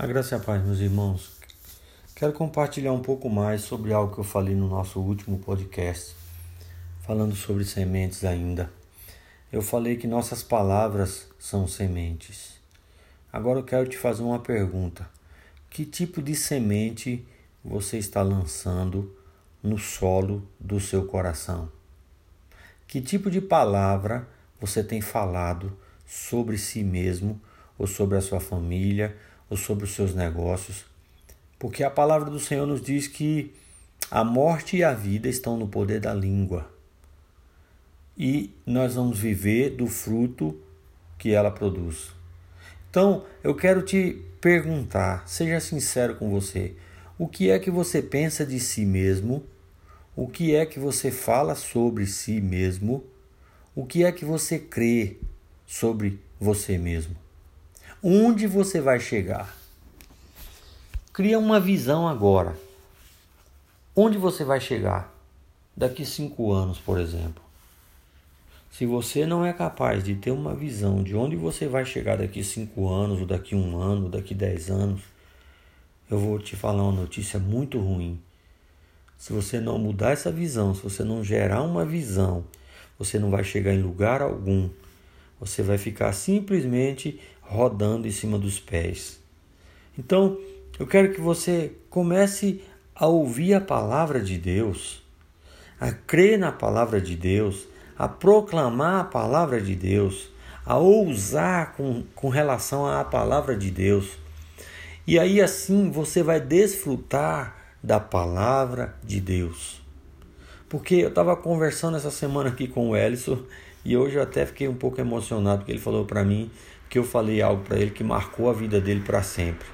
A graça e a paz, meus irmãos. Quero compartilhar um pouco mais sobre algo que eu falei no nosso último podcast, falando sobre sementes ainda. Eu falei que nossas palavras são sementes. Agora eu quero te fazer uma pergunta: que tipo de semente você está lançando no solo do seu coração? Que tipo de palavra você tem falado sobre si mesmo, ou sobre a sua família, ou sobre os seus negócios, porque a palavra do Senhor nos diz que a morte e a vida estão no poder da língua. E nós vamos viver do fruto que ela produz. Então, eu quero te perguntar, seja sincero com você, o que é que você pensa de si mesmo? O que é que você fala sobre si mesmo? O que é que você crê sobre você mesmo? Onde você vai chegar? Cria uma visão agora. Onde você vai chegar? Daqui cinco anos, por exemplo. Se você não é capaz de ter uma visão de onde você vai chegar daqui cinco anos, ou daqui um ano, ou daqui dez anos, eu vou te falar uma notícia muito ruim. Se você não mudar essa visão, se você não gerar uma visão, você não vai chegar em lugar algum. Você vai ficar simplesmente rodando em cima dos pés. Então, eu quero que você comece a ouvir a palavra de Deus, a crer na palavra de Deus, a proclamar a palavra de Deus, a ousar com, com relação à palavra de Deus. E aí assim você vai desfrutar da palavra de Deus. Porque eu estava conversando essa semana aqui com o Ellison e hoje eu até fiquei um pouco emocionado porque ele falou para mim que eu falei algo para ele que marcou a vida dele para sempre.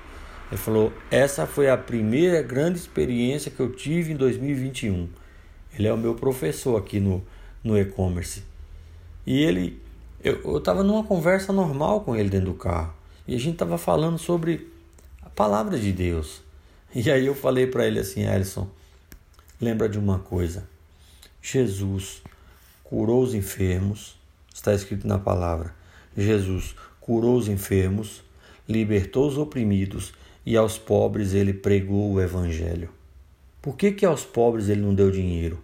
Ele falou: Essa foi a primeira grande experiência que eu tive em 2021. Ele é o meu professor aqui no, no e-commerce. E ele, eu estava numa conversa normal com ele dentro do carro. E a gente estava falando sobre a palavra de Deus. E aí eu falei para ele assim: Ellison, lembra de uma coisa. Jesus curou os enfermos, está escrito na palavra. Jesus curou os enfermos, libertou os oprimidos e aos pobres ele pregou o evangelho. Por que, que aos pobres ele não deu dinheiro?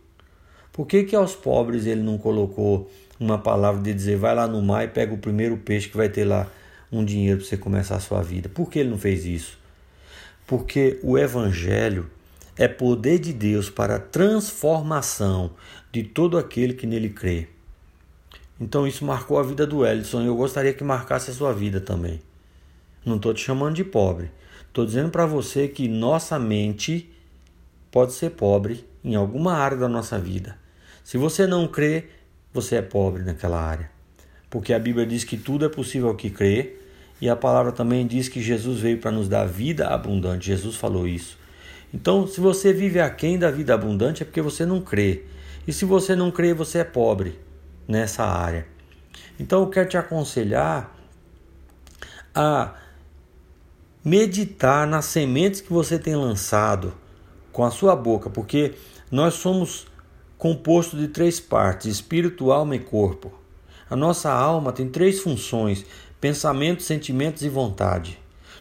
Por que, que aos pobres ele não colocou uma palavra de dizer vai lá no mar e pega o primeiro peixe que vai ter lá um dinheiro para você começar a sua vida? Por que ele não fez isso? Porque o evangelho é poder de Deus para a transformação de todo aquele que nele crê. Então isso marcou a vida do Ellison eu gostaria que marcasse a sua vida também. Não estou te chamando de pobre. Estou dizendo para você que nossa mente pode ser pobre em alguma área da nossa vida. Se você não crê, você é pobre naquela área. Porque a Bíblia diz que tudo é possível ao que crê, e a palavra também diz que Jesus veio para nos dar vida abundante. Jesus falou isso. Então, se você vive aquém da vida abundante, é porque você não crê. E se você não crê, você é pobre nessa área. Então eu quero te aconselhar a meditar nas sementes que você tem lançado com a sua boca, porque nós somos composto de três partes: espírito, alma e corpo. A nossa alma tem três funções: pensamento, sentimentos e vontade.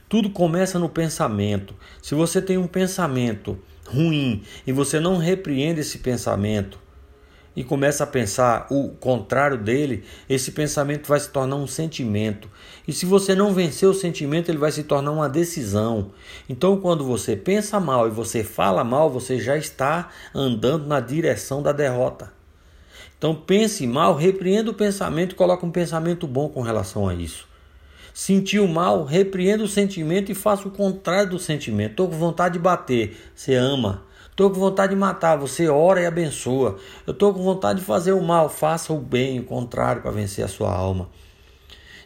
Tudo começa no pensamento. Se você tem um pensamento ruim e você não repreende esse pensamento, e começa a pensar o contrário dele, esse pensamento vai se tornar um sentimento. E se você não vencer o sentimento, ele vai se tornar uma decisão. Então, quando você pensa mal e você fala mal, você já está andando na direção da derrota. Então, pense mal, repreenda o pensamento e coloque um pensamento bom com relação a isso. Sentiu mal, repreenda o sentimento e faça o contrário do sentimento. Estou com vontade de bater. Você ama. Estou com vontade de matar, você ora e abençoa. Eu estou com vontade de fazer o mal, faça o bem, o contrário, para vencer a sua alma.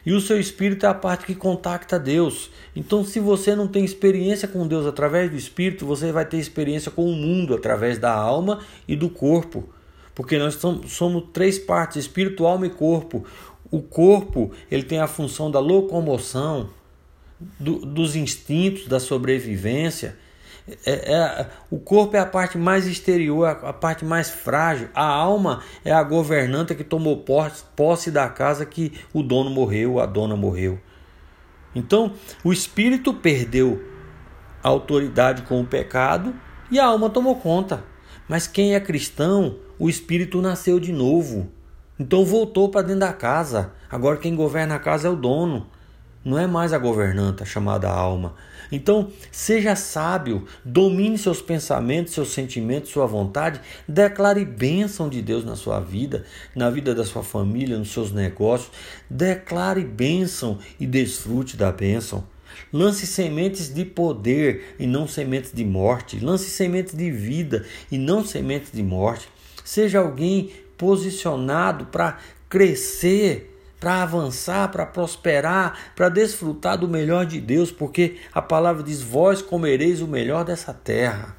E o seu espírito é a parte que contacta Deus. Então, se você não tem experiência com Deus através do espírito, você vai ter experiência com o mundo através da alma e do corpo. Porque nós somos três partes: espírito, alma e corpo. O corpo ele tem a função da locomoção, do, dos instintos, da sobrevivência. É, é, o corpo é a parte mais exterior, a, a, parte mais frágil. A alma é a governanta que tomou posse, posse da casa que o dono morreu, a dona morreu. Então, o espírito perdeu a autoridade com o pecado e a alma tomou conta. Mas quem é cristão, o espírito nasceu de novo. Então voltou para dentro da casa. Agora quem governa a casa é o dono. Não é mais a governanta chamada alma. Então, seja sábio, domine seus pensamentos, seus sentimentos, sua vontade, declare bênção de Deus na sua vida, na vida da sua família, nos seus negócios. Declare bênção e desfrute da bênção. Lance sementes de poder e não sementes de morte. Lance sementes de vida e não sementes de morte. Seja alguém posicionado para crescer para avançar, para prosperar, para desfrutar do melhor de Deus, porque a palavra diz: Vós comereis o melhor dessa terra.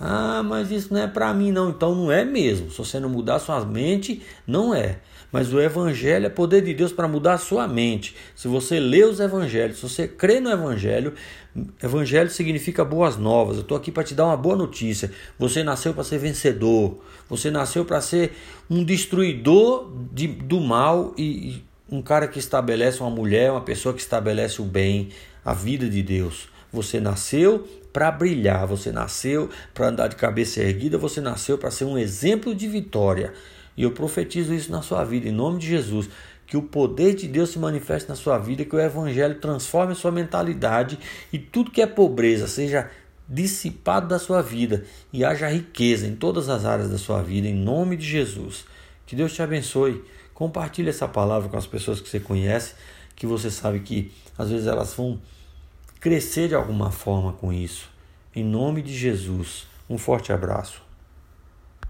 Ah, mas isso não é para mim, não. Então não é mesmo. Se você não mudar sua mente, não é. Mas o Evangelho é poder de Deus para mudar a sua mente. Se você lê os Evangelhos, se você crê no Evangelho, Evangelho significa boas novas. Eu estou aqui para te dar uma boa notícia. Você nasceu para ser vencedor. Você nasceu para ser um destruidor de, do mal e, e um cara que estabelece uma mulher, uma pessoa que estabelece o bem, a vida de Deus. Você nasceu para brilhar, você nasceu para andar de cabeça erguida, você nasceu para ser um exemplo de vitória. E eu profetizo isso na sua vida, em nome de Jesus. Que o poder de Deus se manifeste na sua vida, que o Evangelho transforme a sua mentalidade e tudo que é pobreza seja dissipado da sua vida e haja riqueza em todas as áreas da sua vida, em nome de Jesus. Que Deus te abençoe. Compartilhe essa palavra com as pessoas que você conhece, que você sabe que às vezes elas vão crescer de alguma forma com isso. Em nome de Jesus, um forte abraço.